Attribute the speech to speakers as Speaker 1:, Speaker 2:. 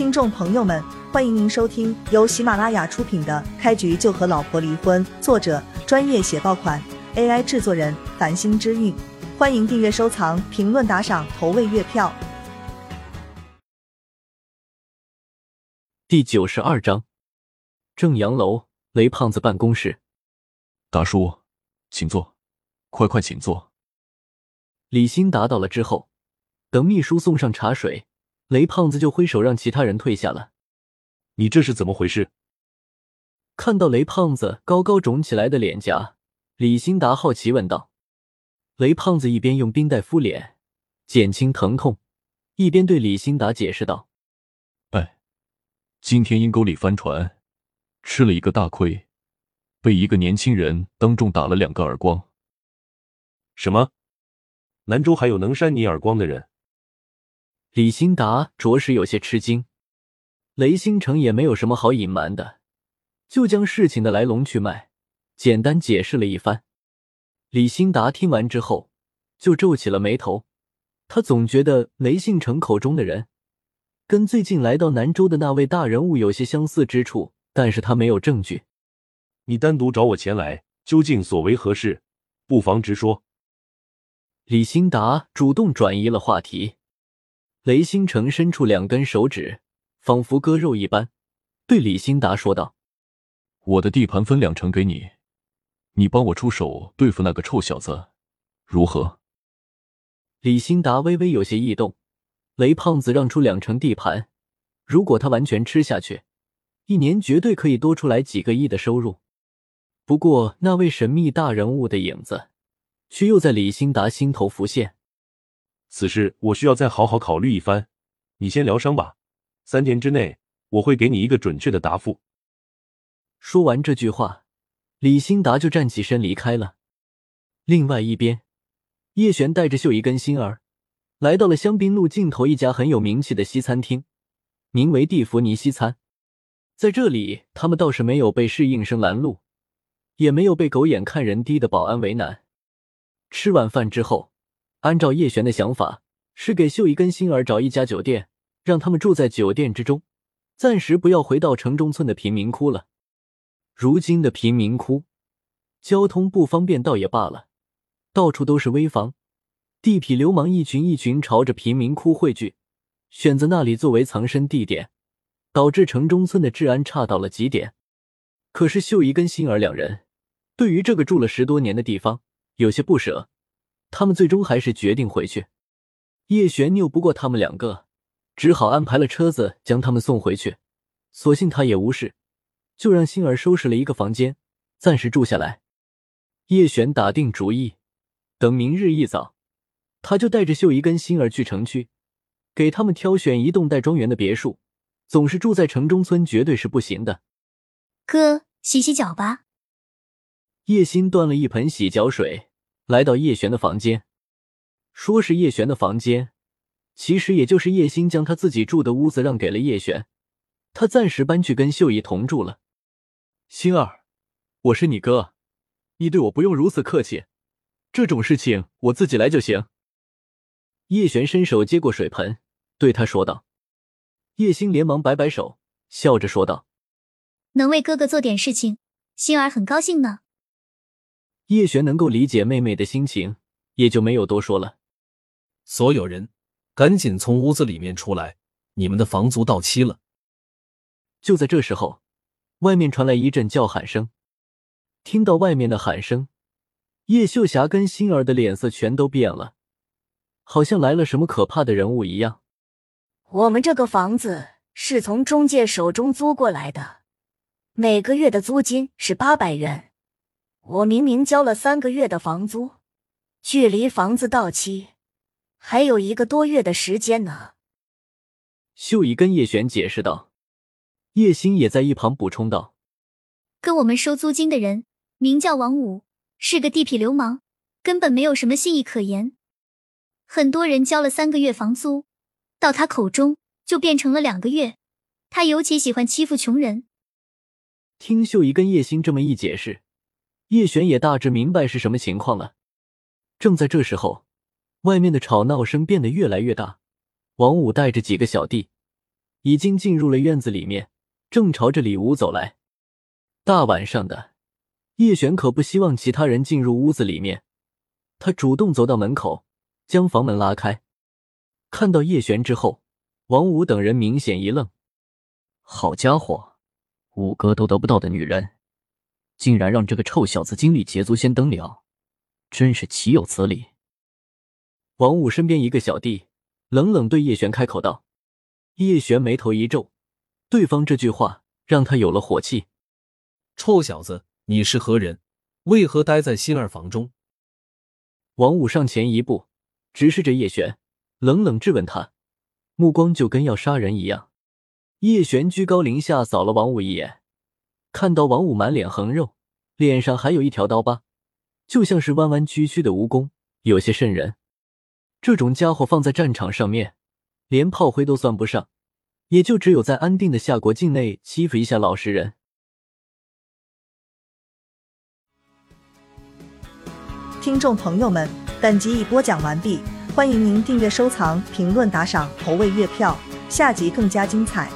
Speaker 1: 听众朋友们，欢迎您收听由喜马拉雅出品的《开局就和老婆离婚》，作者专业写爆款，AI 制作人繁星之韵。欢迎订阅、收藏、评论、打赏、投喂月票。
Speaker 2: 第九十二章，正阳楼雷胖子办公室，
Speaker 3: 达叔，请坐，快快请坐。
Speaker 2: 李欣达到了之后，等秘书送上茶水，雷胖子就挥手让其他人退下了。
Speaker 4: 你这是怎么回事？
Speaker 2: 看到雷胖子高高肿起来的脸颊，李兴达好奇问道。雷胖子一边用冰袋敷脸，减轻疼痛，一边对李兴达解释道。
Speaker 3: 哎今天阴沟里翻船，吃了一个大亏，被一个年轻人当众打了两个耳光。
Speaker 4: 什么？兰州还有能扇你耳光的人？
Speaker 2: 李兴达着实有些吃惊。雷星辰也没有什么好隐瞒的，就将事情的来龙去脉简单解释了一番。李兴达听完之后，就皱起了眉头。他总觉得雷信成口中的人。跟最近来到南州的那位大人物有些相似之处，但是他没有证据。
Speaker 4: 你单独找我前来，究竟所为何事？不妨直说。
Speaker 2: 李兴达主动转移了话题。雷星辰伸出两根手指，仿佛割肉一般，对李兴达说道：“
Speaker 3: 我的地盘分两成给你，你帮我出手对付那个臭小子，如何？”
Speaker 2: 李兴达微微有些异动。雷胖子让出两成地盘，如果他完全吃下去，一年绝对可以多出来几个亿的收入。不过，那位神秘大人物的影子，却又在李兴达心头浮现。
Speaker 4: 此事我需要再好好考虑一番。你先疗伤吧，三天之内我会给你一个准确的答复。
Speaker 2: 说完这句话，李兴达就站起身离开了。另外一边，叶璇带着秀仪跟心儿。来到了香槟路尽头一家很有名气的西餐厅，名为蒂芙尼西餐。在这里，他们倒是没有被侍应生拦路，也没有被狗眼看人低的保安为难。吃晚饭之后，按照叶璇的想法，是给秀一跟心儿找一家酒店，让他们住在酒店之中，暂时不要回到城中村的贫民窟了。如今的贫民窟，交通不方便倒也罢了，到处都是危房。地痞流氓一群一群朝着贫民窟汇聚，选择那里作为藏身地点，导致城中村的治安差到了极点。可是秀姨跟心儿两人对于这个住了十多年的地方有些不舍，他们最终还是决定回去。叶璇拗不过他们两个，只好安排了车子将他们送回去。所幸他也无事，就让星儿收拾了一个房间，暂时住下来。叶璇打定主意，等明日一早。他就带着秀姨跟星儿去城区，给他们挑选一栋带庄园的别墅。总是住在城中村绝对是不行的。
Speaker 5: 哥，洗洗脚吧。
Speaker 2: 叶心端了一盆洗脚水，来到叶璇的房间。说是叶璇的房间，其实也就是叶星将他自己住的屋子让给了叶璇，他暂时搬去跟秀姨同住了。星儿，我是你哥，你对我不用如此客气，这种事情我自己来就行。叶璇伸手接过水盆，对他说道：“叶星连忙摆摆手，笑着说道：‘
Speaker 5: 能为哥哥做点事情，星儿很高兴呢。’
Speaker 2: 叶璇能够理解妹妹的心情，也就没有多说了。
Speaker 6: 所有人，赶紧从屋子里面出来，你们的房租到期了。”
Speaker 2: 就在这时候，外面传来一阵叫喊声。听到外面的喊声，叶秀霞跟星儿的脸色全都变了。好像来了什么可怕的人物一样。
Speaker 7: 我们这个房子是从中介手中租过来的，每个月的租金是八百元。我明明交了三个月的房租，距离房子到期还有一个多月的时间呢。
Speaker 2: 秀姨跟叶璇解释道，叶星也在一旁补充道：“
Speaker 5: 跟我们收租金的人名叫王武，是个地痞流氓，根本没有什么信义可言。”很多人交了三个月房租，到他口中就变成了两个月。他尤其喜欢欺负穷人。
Speaker 2: 听秀姨跟叶星这么一解释，叶璇也大致明白是什么情况了。正在这时候，外面的吵闹声变得越来越大。王五带着几个小弟已经进入了院子里面，正朝着里屋走来。大晚上的，叶璇可不希望其他人进入屋子里面。他主动走到门口，将房门拉开。看到叶璇之后，王五等人明显一愣：“
Speaker 8: 好家伙，五哥都得不到的女人，竟然让这个臭小子经历捷足先登了，真是岂有此理！”
Speaker 2: 王五身边一个小弟冷冷对叶璇开口道：“叶璇眉头一皱，对方这句话让他有了火气。
Speaker 6: 臭小子，你是何人？为何待在新二房中？”
Speaker 2: 王五上前一步，直视着叶璇，冷冷质问他，目光就跟要杀人一样。叶璇居高临下扫了王五一眼，看到王五满脸横肉，脸上还有一条刀疤，就像是弯弯曲曲的蜈蚣，有些瘆人。这种家伙放在战场上面，连炮灰都算不上，也就只有在安定的夏国境内欺负一下老实人。
Speaker 1: 听众朋友们，本集已播讲完毕，欢迎您订阅、收藏、评论、打赏、投喂月票，下集更加精彩。